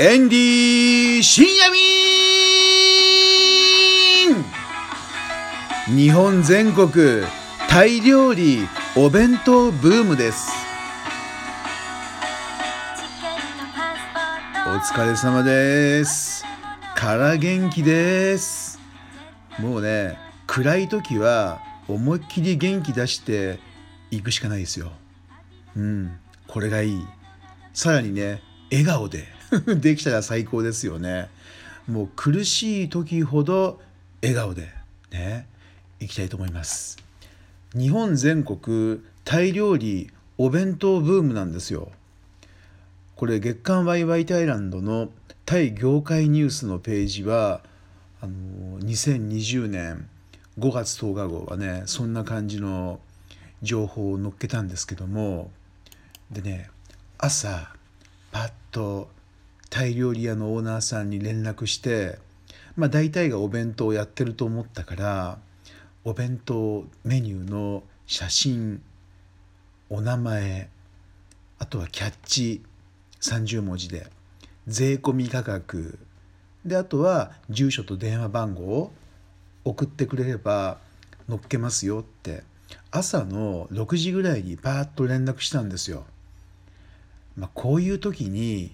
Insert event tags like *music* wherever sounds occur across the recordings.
エンディ深夜便日本全国タイ料理お弁当ブームです。お疲れ様です。から元気です。もうね暗い時は思いっきり元気出していくしかないですよ。うんこれがいい。さらにね笑顔で。*laughs* できたら最高ですよね。もう苦しい時ほど笑顔でねいきたいと思います。日本全国タイ料理お弁当ブームなんですよ。これ月刊ワイワイタイランドのタイ業界ニュースのページはあの2020年5月10日号はねそんな感じの情報を載っけたんですけども。でね朝パッとタイ料理屋のオーナーさんに連絡してまあ大体がお弁当をやってると思ったからお弁当メニューの写真お名前あとはキャッチ30文字で税込み価格であとは住所と電話番号を送ってくれれば乗っけますよって朝の6時ぐらいにパーッと連絡したんですよ。まあ、こういう時に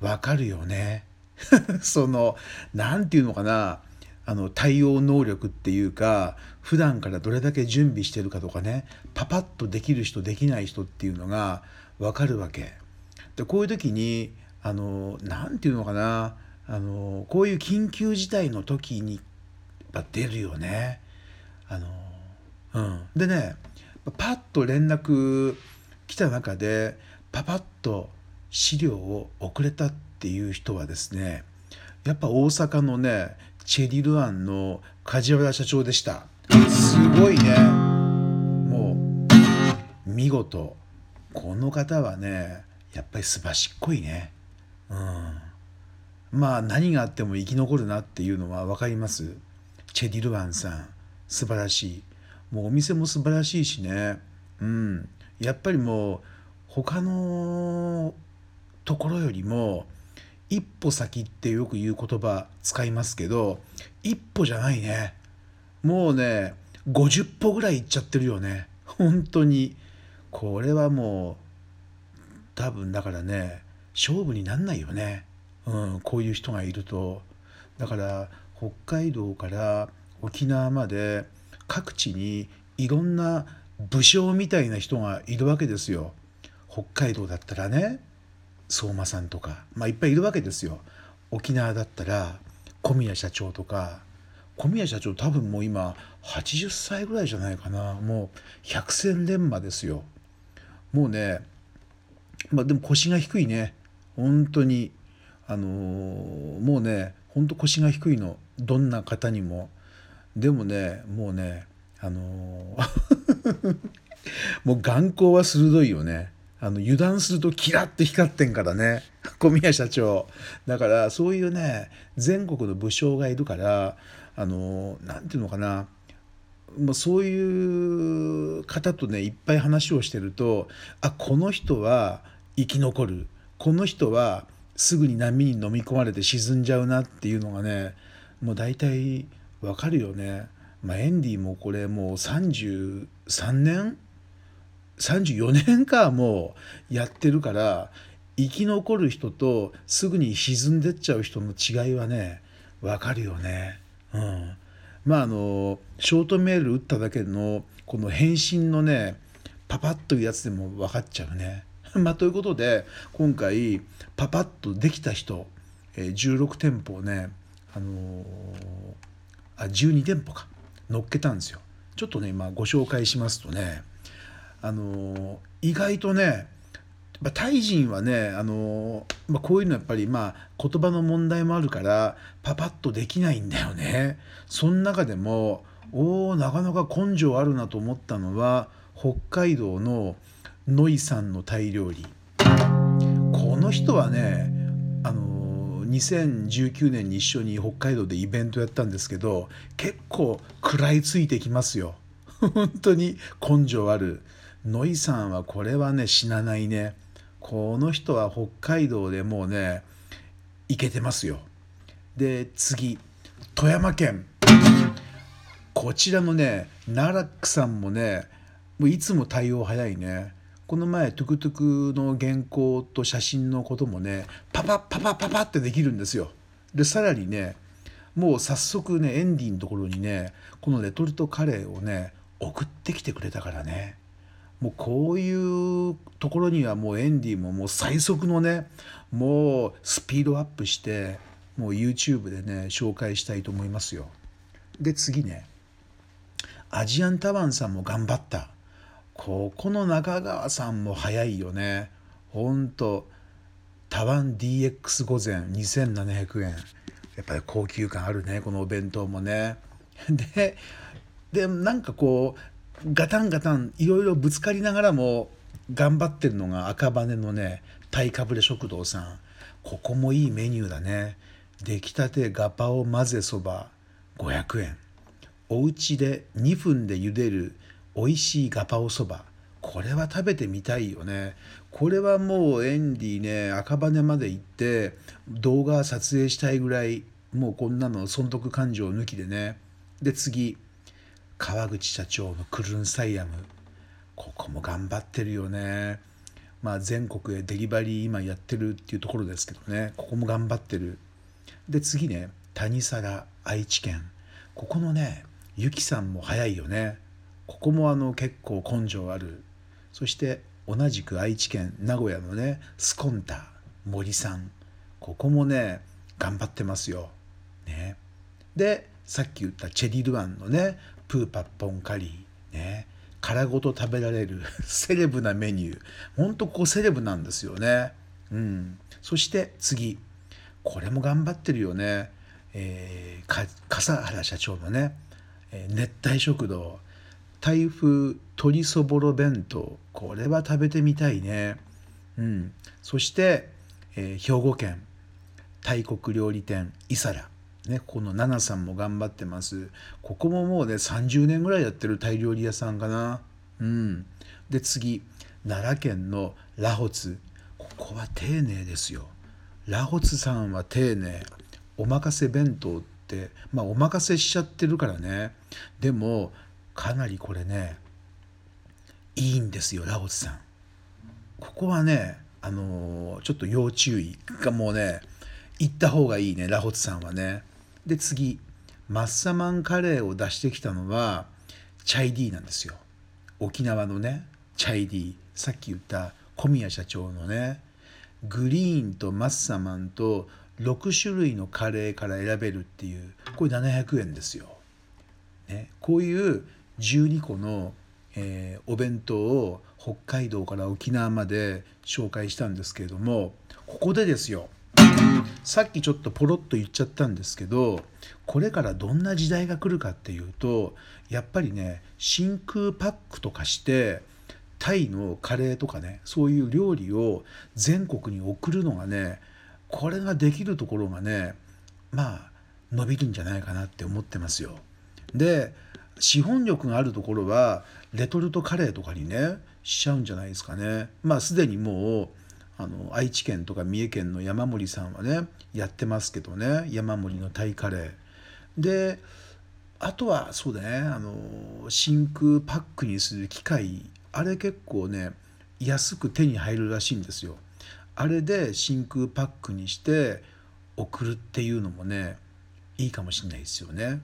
分かるよね。*laughs* その何て言うのかなあの対応能力っていうか普段からどれだけ準備してるかとかねパパッとできる人できない人っていうのが分かるわけ。でこういう時にあの何て言うのかなあのこういう緊急事態の時にやっぱ出るよね。あのうん、でねパッと連絡来た中でパパッと資料を送れたっていう人はですねやっぱ大阪のねチェリルアンの梶原社長でした。すごいね。もう見事。この方はねやっぱりすばしっこいね。うん。まあ何があっても生き残るなっていうのは分かります？チェリルアンさん。素晴らしい。もうお店も素晴らしいしね。うん。やっぱりもう他のところよりも一歩先ってよく言う言葉使いますけど一歩じゃないね。もうね50歩ぐらい行っちゃってるよね。本当に。これはもう多分だからね勝負になんないよね、うん、こういう人がいると。だから北海道から沖縄まで各地にいろんな武将みたいな人がいるわけですよ。北海道だったらね。相馬さんとか、まあ、いっぱいいるわけですよ。沖縄だったら小宮社長とか小宮社長多分もう今80歳ぐらいじゃないかな。もう百戦錬磨ですよ。もうねまあでも腰が低いね。本当にあのー、もうね本当腰が低いの。どんな方にも。でもねもうねあのー *laughs* もう眼光は鋭いよね。あの油断するとキラッと光ってんからね。*laughs* 小宮社長。だからそういうね全国の武将がいるからあの何て言うのかな。もうそういう方とねいっぱい話をしてるとあこの人は生き残る。この人はすぐに波に飲み込まれて沈んじゃうなっていうのがねもう大体わかるよね。まあ、エンディもこれもう33年34年かもうやってるから生き残る人とすぐに沈んでっちゃう人の違いはね分かるよね。うん、まああのショートメール打っただけのこの返信のねパパッというやつでも分かっちゃうね。*laughs* まあ、ということで今回パパッとできた人、え、16店舗をね、あのー、あ12店舗か乗っけたんですよ。ちょっとね今ご紹介しますとねあの意外とねタイ人はねあの、まあ、こういうのやっぱりまあ言葉の問題もあるからパパッとできないんだよね。その中でもおなかなか根性あるなと思ったのは北海道のノイさんのタイ料理。この人はねあの2019年に一緒に北海道でイベントやったんですけど結構食らいついてきますよ。本当に根性ある。ノイさんはこれはね死なないね。この人は北海道でもうねいけてますよ。で次富山県。こちらのねナラックさんもねもういつも対応早いね。この前トゥクトゥクの原稿と写真のこともねパパパパパパってできるんですよ。でさらにねもう早速ねエンディのところにねこのレトルトカレーをね送ってきてくれたからね。もうこういうところにはもうエンディももう最速のねもうスピードアップしてもう YouTube でね紹介したいと思いますよ。で次ね。アジアンタワンさんも頑張った。ここの中川さんも早いよね。ほんとタワン DX 午前2700円。やっぱり高級感あるねこのお弁当もね。*laughs* ででなんかこうガタンガタンいろいろぶつかりながらも頑張ってるのが赤羽のね鯛かぶれ食堂さん。ここもいいメニューだね。出来たてガパオ混ぜそば500円。お家で2分で茹でる美味しいガパオそば。これは食べてみたいよね。これはもうエンディね赤羽まで行って動画撮影したいぐらいもうこんなの損得感情抜きでね。で次。川口社長のクルンサイアムここも頑張ってるよね。まあ全国へデリバリー今やってるっていうところですけどね。ここも頑張ってる。で次ね谷皿愛知県。ここのねゆきさんも早いよね。ここもあの結構根性ある。そして同じく愛知県名古屋のねスコンタ森さん。ここもね頑張ってますよ。ね、でさっき言ったチェリルワンのねプーパッポンカリーね。殻ごと食べられる *laughs* セレブなメニュー。ほんとこうセレブなんですよね。うん、そして次。これも頑張ってるよね、えー、笠原社長のね、えー、熱帯食堂。台風鶏そぼろ弁当。これは食べてみたいね。うん、そして、えー、兵庫県。大国料理店伊皿。ね、この奈々さんも頑張ってます。ここももうね30年ぐらいやってるタイ料理屋さんかな。うん。で次奈良県のラホツ。ここは丁寧ですよ。ラホツさんは丁寧。おまかせ弁当ってまあおまかせしちゃってるからね。でもかなりこれねいいんですよラホツさん。ここはねあのー、ちょっと要注意がもうね行った方がいいねラホツさんはね。で次マッサマンカレーを出してきたのはチャイディなんですよ。沖縄のねチャイディさっき言った小宮社長のねグリーンとマッサマンと6種類のカレーから選べるっていうこれ700円ですよ。ね、こういう12個の、えー、お弁当を北海道から沖縄まで紹介したんですけれどもここでですよ。さっきちょっとポロッと言っちゃったんですけどこれからどんな時代が来るかっていうとやっぱりね真空パックとかしてタイのカレーとかねそういう料理を全国に送るのがねこれができるところがねまあ伸びるんじゃないかなって思ってますよ。で資本力があるところはレトルトカレーとかにねしちゃうんじゃないですかね。まあすでにもうあの愛知県とか三重県の山森さんはねやってますけどね山森のタイカレー。であとはそうだねあの真空パックにする機械あれ結構ね安く手に入るらしいんですよ。あれで真空パックにして送るっていうのもねいいかもしれないですよね。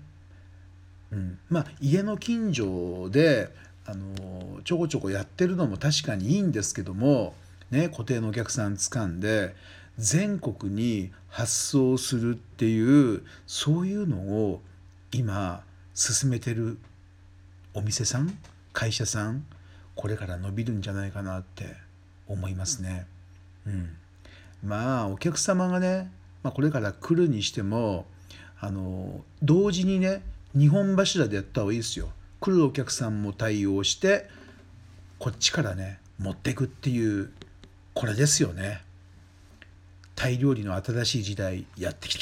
うん、まあ家の近所であのちょこちょこやってるのも確かにいいんですけども、ね、固定のお客さん掴んで全国に発送するっていうそういうのを今進めてるお店さん会社さんこれから伸びるんじゃないかなって思いますね。うん、まあお客様がね、まあ、これから来るにしてもあの同時にね2本柱でやった方がいいですよ。来るお客さんも対応してこっちからね持っていくっていうこれですよね。タイ料理の新しい時代やってき